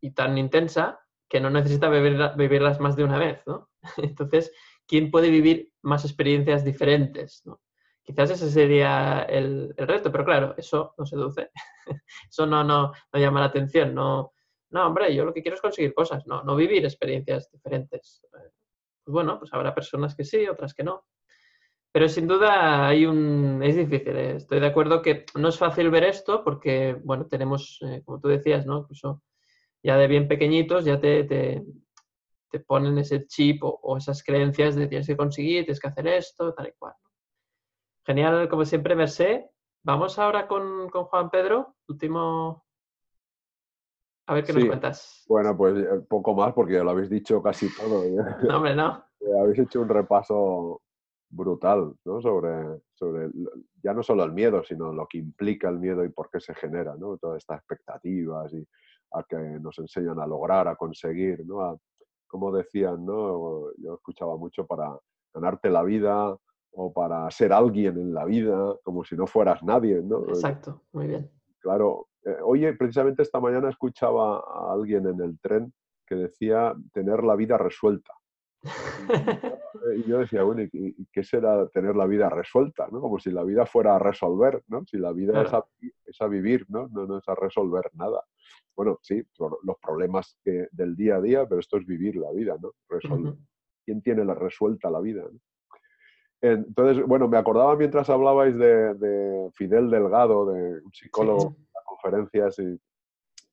y tan intensa que no necesita vivirlas más de una vez, ¿no? Entonces, ¿quién puede vivir más experiencias diferentes? ¿no? Quizás ese sería el, reto, pero claro, eso no seduce, eso no, no, no llama la atención, no, no, hombre, yo lo que quiero es conseguir cosas, no, no vivir experiencias diferentes. Pues bueno, pues habrá personas que sí, otras que no. Pero sin duda hay un... es difícil, ¿eh? estoy de acuerdo que no es fácil ver esto porque, bueno, tenemos, eh, como tú decías, ¿no? Incluso ya de bien pequeñitos ya te, te, ponen ese chip o, esas creencias de tienes que conseguir, tienes que hacer esto, tal y cual. Genial, como siempre, Merced. Vamos ahora con, con Juan Pedro, último a ver qué nos cuentas. Bueno, pues eh, poco más porque ya lo habéis dicho casi todo. no, hombre, no. Eh, habéis hecho un repaso brutal ¿no? sobre, sobre ya no solo el miedo, sino lo que implica el miedo y por qué se genera, ¿no? Todas estas expectativas y a que nos enseñan a lograr, a conseguir, ¿no? como decían, ¿no? Yo escuchaba mucho para ganarte la vida o para ser alguien en la vida, como si no fueras nadie, ¿no? Exacto, muy bien. Claro, Oye, eh, precisamente esta mañana escuchaba a alguien en el tren que decía tener la vida resuelta. Y yo decía, bueno, ¿y qué será tener la vida resuelta? ¿no? Como si la vida fuera a resolver, ¿no? Si la vida es, a, vivir, ¿no? ¿no? ¿no? es a resolver nada. Bueno, sí, los problemas del día a día, pero esto es vivir la vida, ¿no? Resolver. ¿Quién tiene la resuelta la vida? Entonces, bueno, me acordaba mientras hablabais de, Fidel Delgado, de un psicólogo conferencias y,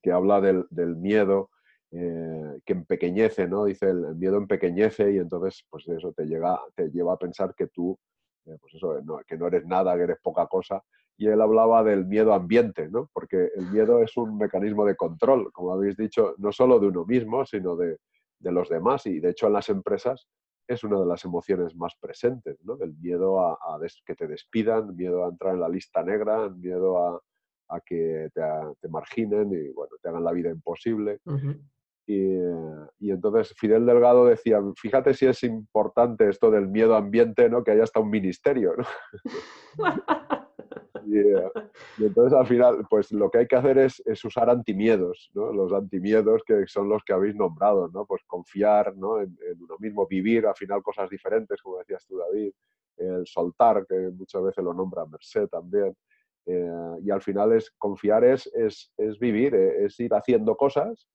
que habla del, miedo eh, que empequeñece, ¿no? Dice, el, miedo empequeñece y entonces, pues eso te, llega, te lleva a pensar que tú, eh, pues eso, que no eres nada, que eres poca cosa. Y él hablaba del miedo ambiente, ¿no? Porque el miedo es un mecanismo de control, como habéis dicho, no solo de uno mismo, sino de, de los demás. Y de hecho en las empresas es una de las emociones más presentes, ¿no? El miedo a, que te despidan, miedo a entrar en la lista negra, miedo a, a que te, te, marginen y bueno, te hagan la vida imposible. Y, entonces Fidel Delgado decía, fíjate si es importante esto del miedo ambiente, ¿no? Que haya hasta un ministerio, ¿no? Eh, y, entonces al final, pues lo que hay que hacer es, usar antimiedos, ¿no? Los antimiedos que son los que habéis nombrado, ¿no? Pues confiar ¿no? en, uno mismo, vivir al final cosas diferentes, como decías tú, David, el soltar, que muchas veces lo nombra Merced también. Eh, y al final es confiar es, es, es vivir, eh, es ir haciendo cosas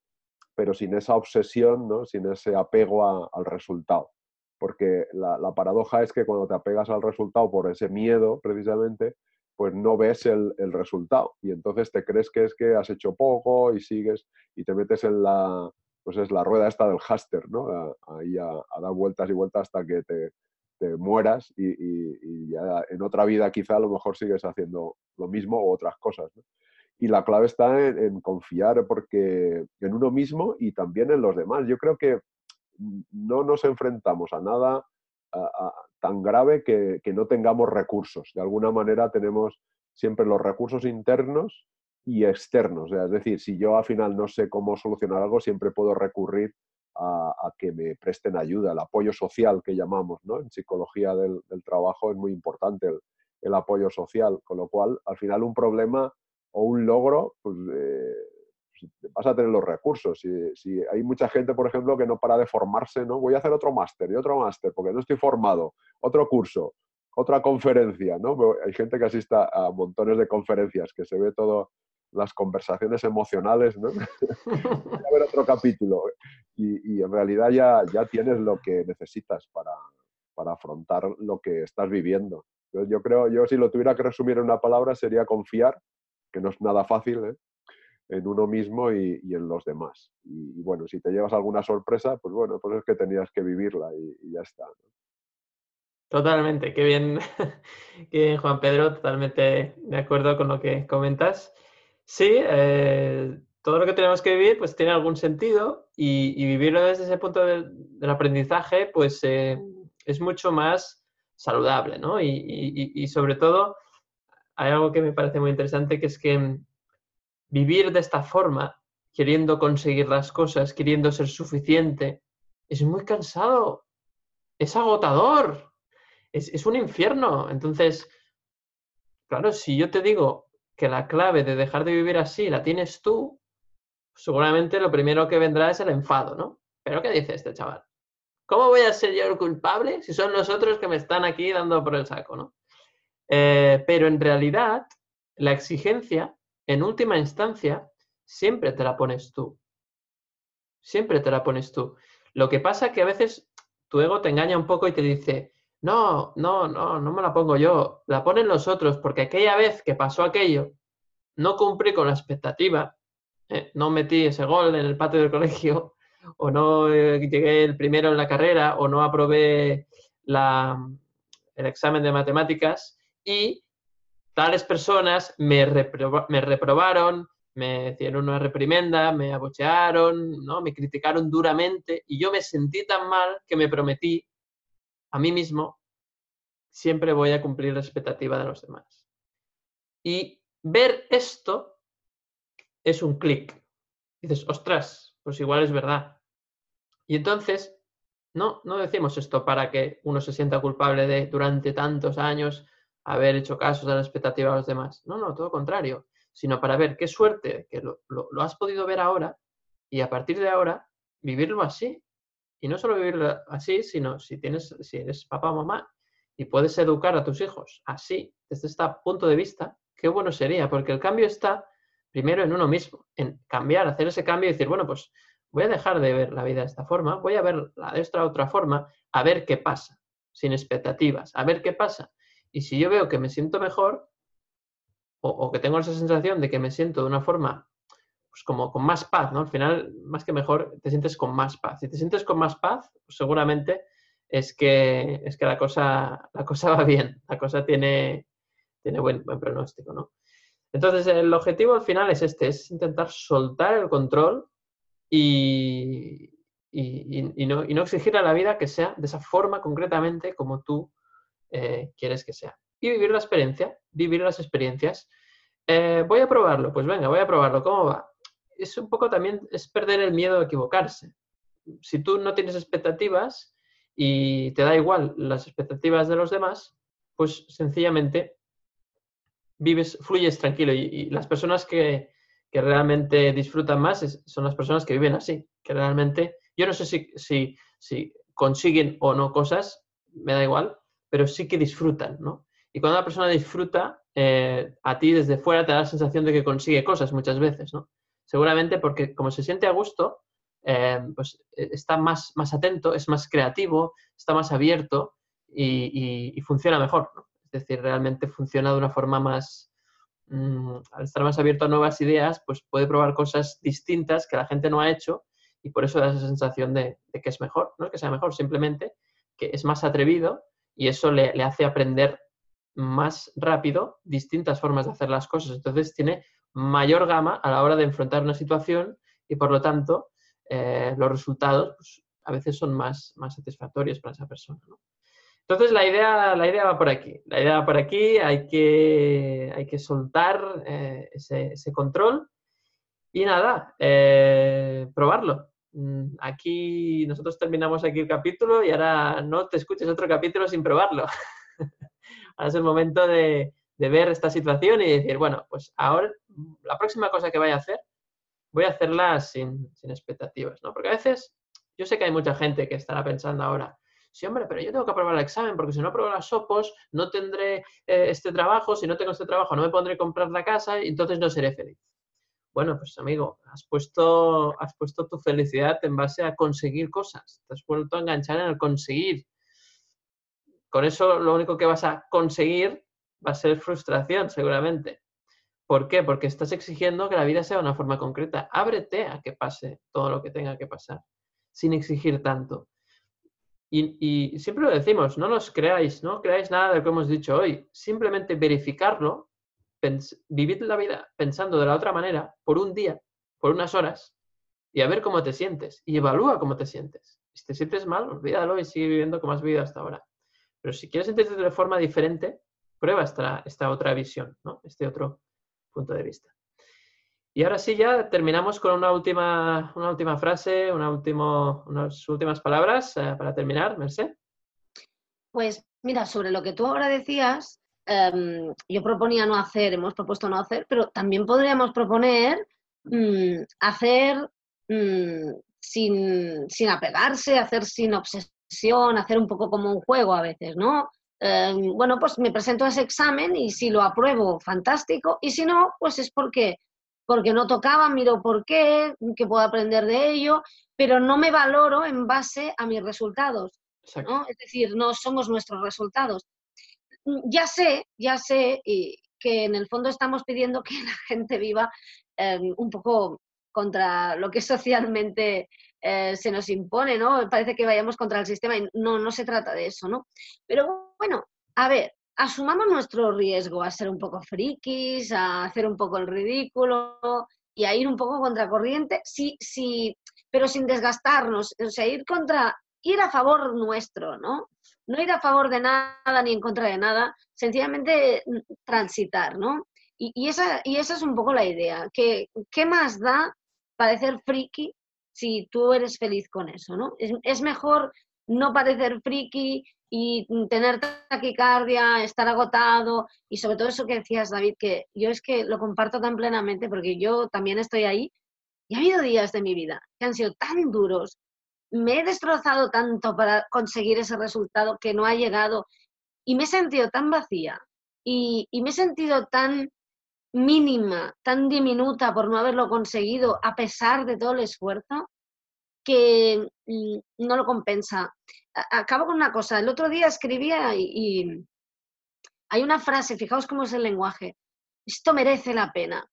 pero sin esa obsesión, ¿no? sin ese apego al resultado. Porque la, paradoja es que cuando te apegas al resultado por ese miedo, precisamente, pues no ves el, resultado. Y entonces te crees que es que has hecho poco y sigues y te metes en la, pues es la rueda esta del háster, ¿no? Ahí a, dar vueltas y vueltas hasta que te, mueras y, ya en otra vida quizá a lo mejor sigues haciendo lo mismo o otras cosas. Y la clave está en, confiar porque en uno mismo y también en los demás. Yo creo que no nos enfrentamos a nada tan grave que, no tengamos recursos. De alguna manera tenemos siempre los recursos internos y externos. es decir, si yo al final no sé cómo solucionar algo, siempre puedo recurrir a, que me presten ayuda. El apoyo social que llamamos, ¿no? En psicología del, trabajo es muy importante el, apoyo social, con lo cual al final un problema o un logro, pues, eh, pues, vas a tener los recursos. Si, si, hay mucha gente, por ejemplo, que no para de formarse, ¿no? Voy a hacer otro máster y otro máster porque no estoy formado, otro curso, otra conferencia, ¿no? Hay gente que asista a montones de conferencias, que se ve todo las conversaciones emocionales, ¿no? Voy a ver otro capítulo. Y, en realidad ya, ya tienes lo que necesitas para, para afrontar lo que estás viviendo. yo creo, yo si lo tuviera que resumir en una palabra sería confiar que no es nada fácil, ¿eh? en uno mismo y, en los demás. Y, bueno, si te llevas alguna sorpresa, pues bueno, pues es que tenías que vivirla y, ya está. Totalmente, qué bien, qué bien, Juan Pedro, totalmente de acuerdo con lo que comentas. Sí, eh, todo lo que tenemos que vivir pues tiene algún sentido y, vivirlo desde ese punto del aprendizaje pues eh, es mucho más saludable, ¿no? y sobre todo hay algo que me parece muy interesante, que es que vivir de esta forma, queriendo conseguir las cosas, queriendo ser suficiente, es muy cansado, es agotador, es, un infierno. Entonces, claro, si yo te digo que la clave de dejar de vivir así la tienes tú, seguramente lo primero que vendrá es el enfado, ¿no? ¿Pero qué dice este chaval? ¿Cómo voy a ser yo el culpable si son los otros que me están aquí dando por el saco, ¿no? Eh, pero en realidad, la exigencia, en última instancia, siempre te la pones tú. Siempre te la pones tú. Lo que pasa es que a veces tu ego te engaña un poco y te dice, no, no, no, no me la pongo yo, la ponen los otros, porque aquella vez que pasó aquello, no cumplí con la expectativa, eh, no metí ese gol en el patio del colegio, o no eh, llegué el primero en la carrera, o no aprobé el examen de matemáticas, y tales personas me, me reprobaron, me hicieron una reprimenda, me abochearon, ¿no? me criticaron duramente y yo me sentí tan mal que me prometí a mí mismo, siempre voy a cumplir la expectativa de los demás. Y ver esto es un clic. Dices, ostras, pues igual es verdad. Y entonces, no, no decimos esto para que uno se sienta culpable de durante tantos años haber hecho caso a la expectativa de los demás. No, no, todo lo contrario, sino para ver qué suerte que lo, has podido ver ahora y a partir de ahora vivirlo así. Y no solo vivir así, sino si, tienes, si eres papá o mamá y puedes educar a tus hijos así, desde este punto de vista, qué bueno sería, porque el cambio está primero en uno mismo, en cambiar, hacer ese cambio y decir, bueno, pues voy a dejar de ver la vida de esta forma, voy a ver la de esta otra forma, a ver qué pasa, sin expectativas, a ver qué pasa. Y si yo veo que me siento mejor, o, que tengo esa sensación de que me siento de una forma, pues como con más paz, ¿no? Al final, más que mejor, te sientes con más paz. Si te sientes con más paz, pues seguramente es que, es que la, cosa, la cosa va bien, la cosa tiene, tiene buen, buen pronóstico, ¿no? Entonces, el objetivo al final es este, es intentar soltar el control y, y, no, exigir a la vida que sea de esa forma concretamente como tú eh, quieres que sea. Y vivir la experiencia, vivir las experiencias. Eh, voy a probarlo, pues venga, voy a probarlo, ¿cómo va? Es un poco también, es perder el miedo a equivocarse. Si tú no tienes expectativas y te da igual las expectativas de los demás, pues sencillamente vives, fluyes tranquilo. Y, las personas que, que, realmente disfrutan más son las personas que viven así, que realmente, yo no sé si, si, si consiguen o no cosas, me da igual, pero sí que disfrutan, ¿no? Y cuando una persona disfruta, eh, a ti desde fuera te da la sensación de que consigue cosas muchas veces, ¿no? Seguramente porque como se siente a gusto, eh, pues eh, está más, más atento, es más creativo, está más abierto y, funciona mejor, ¿no? Es decir, realmente funciona de una forma más, mm, al estar más abierto a nuevas ideas, pues puede probar cosas distintas que la gente no ha hecho y por eso da esa sensación de, que es mejor, no es que sea mejor, simplemente que es más atrevido y eso le, hace aprender más rápido distintas formas de hacer las cosas. Entonces tiene mayor gama a la hora de enfrentar una situación y por lo tanto eh, los resultados pues, a veces son más, más satisfactorios para esa persona. Entonces la idea, la idea va por aquí. La idea va por aquí, hay que, hay que soltar eh, ese, control y nada, eh, probarlo. Mm, aquí nosotros terminamos aquí el capítulo y ahora no te escuches otro capítulo sin probarlo. ahora es el momento de, ver esta situación y decir, bueno, pues ahora la próxima cosa que vaya a hacer, voy a hacerla sin, expectativas, ¿no? Porque a veces yo sé que hay mucha gente que estará pensando ahora, sí, hombre, pero yo tengo que aprobar el examen porque si no apruebo las SOPOS no tendré eh, este trabajo, si no tengo este trabajo no me pondré a comprar la casa y entonces no seré feliz. Bueno, pues amigo, has puesto, has puesto tu felicidad en base a conseguir cosas. Te has vuelto a enganchar en el conseguir. Con eso lo único que vas a conseguir va a ser frustración, seguramente. ¿Por qué? Porque estás exigiendo que la vida sea de una forma concreta. Ábrete a que pase todo lo que tenga que pasar, sin exigir tanto. Y, siempre lo decimos, no nos creáis, no creáis nada de lo que hemos dicho hoy. Simplemente verificarlo vivid la vida pensando de la otra manera por un día, por unas horas, y a ver cómo te sientes. Y evalúa cómo te sientes. Si te sientes mal, olvídalo y sigue viviendo como has vivido hasta ahora. Pero si quieres sentirte de forma diferente, prueba esta, esta otra visión, ¿no? este otro punto de vista. Y ahora sí, ya terminamos con una última, una última frase, una último, unas últimas palabras eh, para terminar, Merced. Pues mira, sobre lo que tú ahora decías, Em, yo proponía no hacer, hemos propuesto no hacer, pero también podríamos proponer mm, hacer mm, sin, sin, apegarse, hacer sin obsesión, hacer un poco como un juego a veces, ¿no? Em, bueno, pues me presento a ese examen y si lo apruebo, fantástico, y si no, pues es porque, porque no tocaba, miro por qué, que puedo aprender de ello, pero no me valoro en base a mis resultados. ¿no? Es decir, no somos nuestros resultados. Ya sé, ya sé que en el fondo estamos pidiendo que la gente viva em, un poco contra lo que socialmente eh, se nos impone, ¿no? Parece que vayamos contra el sistema y no, no se trata de eso, ¿no? Pero bueno, a ver, asumamos nuestro riesgo a ser un poco frikis, a hacer un poco el ridículo y a ir un poco contracorriente, sí, sí, pero sin desgastarnos, o sea, ir contra, ir a favor nuestro, ¿no? no ir a favor de nada ni en contra de nada, sencillamente mm, transitar, ¿no? Y, esa, y esa es un poco la idea, ¿qué más da parecer friki si tú eres feliz con eso, ¿no? Es, mejor no parecer friki y tener taquicardia, estar agotado y sobre todo eso que decías, David, que yo es que lo comparto tan plenamente porque yo también estoy ahí y ha habido días de mi vida que han sido tan duros me he destrozado tanto para conseguir ese resultado que no ha llegado y me he sentido tan vacía y, me he sentido tan mínima, tan diminuta por no haberlo conseguido a pesar de todo el esfuerzo que mm, no lo compensa. Acabo con una cosa. El otro día escribía y, hay una frase, fijaos cómo es el lenguaje. Esto merece la pena.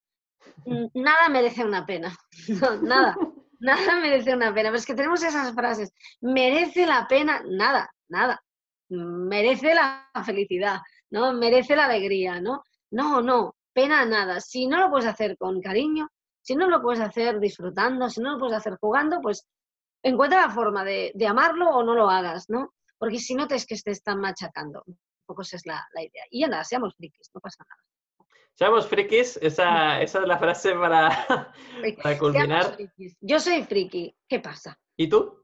Nada merece una pena. nada. Nada merece una pena. Pero es que tenemos esas frases. Merece la pena. Nada, nada. Merece la felicidad, ¿no? Merece la alegría, ¿no? No, no. Pena nada. Si no lo puedes hacer con cariño, si no lo puedes hacer disfrutando, si no lo puedes hacer jugando, pues encuentra la forma de, amarlo o no lo hagas, ¿no? Porque si no te es que te están machacando. Un poco esa es la, idea. Y nada, seamos frikis, no pasa nada. Seamos frikis, esa, esa es la frase para, para culminar. Yo soy friki, ¿qué pasa? ¿Y tú?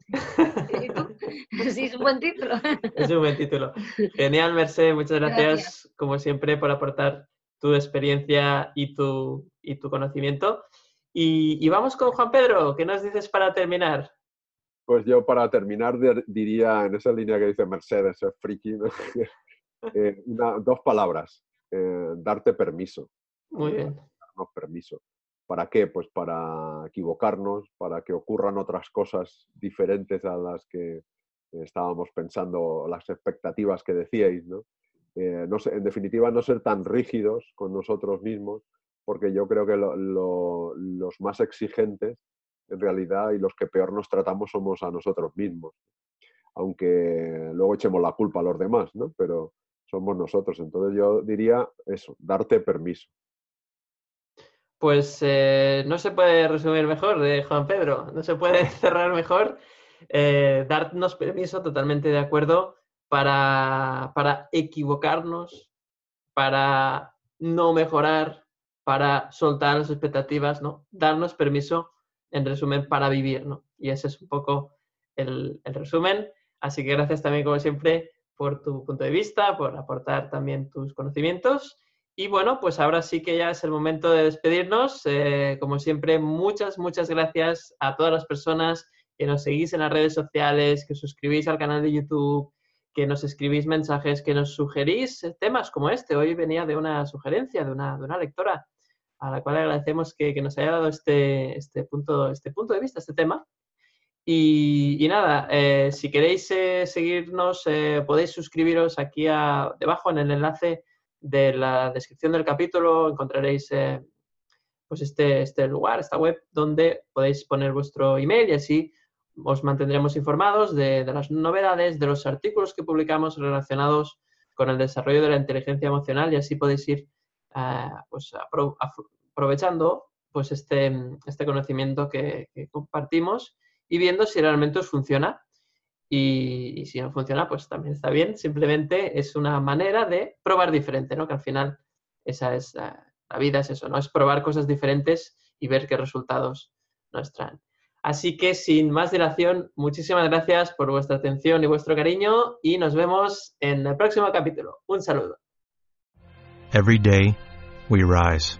¿Y tú? Sí, es un buen título. Es un buen título. Genial, Merced, muchas gracias, como siempre, por aportar tu experiencia y tu, y tu conocimiento. Y, y, vamos con Juan Pedro, ¿qué nos dices para terminar? Pues yo para terminar diría en esa línea que dice Mercedes, es friki, eh, dos palabras, eh, darte permiso. Muy bien. Darnos permiso. ¿Para qué? Pues para equivocarnos, para que ocurran otras cosas diferentes a las que estábamos pensando, las expectativas que decíais, ¿no? Eh, en definitiva, no ser tan rígidos con nosotros mismos, porque yo creo que los más exigentes en realidad y los que peor nos tratamos somos a nosotros mismos. Aunque luego echemos la culpa a los demás, ¿no? Pero somos nosotros. Entonces yo diría eso, darte permiso. Pues eh, no se puede resumir mejor, eh, Juan Pedro, no se puede cerrar mejor. Eh, darnos permiso, totalmente de acuerdo, para, para equivocarnos, para no mejorar, para soltar las expectativas, ¿no? Darnos permiso en resumen, para vivir, ¿no? Y ese es un poco el, resumen. Así que gracias también, como siempre, por tu punto de vista, por aportar también tus conocimientos. Y bueno, pues ahora sí que ya es el momento de despedirnos. Eh, como siempre, muchas, muchas gracias a todas las personas que nos seguís en las redes sociales, que suscribís al canal de YouTube, que nos escribís mensajes, que nos sugerís temas como este. Hoy venía de una sugerencia de una, de una lectora a la cual agradecemos que, nos haya dado este, este, punto, este punto de vista, este tema. Y, nada, eh, si queréis eh, seguirnos, eh, podéis suscribiros aquí debajo en el enlace de la descripción del capítulo. Encontraréis pues este, este lugar, esta web, donde podéis poner vuestro email y así os mantendremos informados de, las novedades, de los artículos que publicamos relacionados con el desarrollo de la inteligencia emocional y así podéis ir pues, aprovechando pues este, este conocimiento que, compartimos y viendo si realmente os funciona. Y, si no funciona, pues también está bien. Simplemente es una manera de probar diferente, ¿no? Que al final esa es la, vida, es eso, ¿no? Es probar cosas diferentes y ver qué resultados nos traen. Así que sin más dilación, muchísimas gracias por vuestra atención y vuestro cariño y nos vemos en el próximo capítulo. Un saludo. Every day we rise,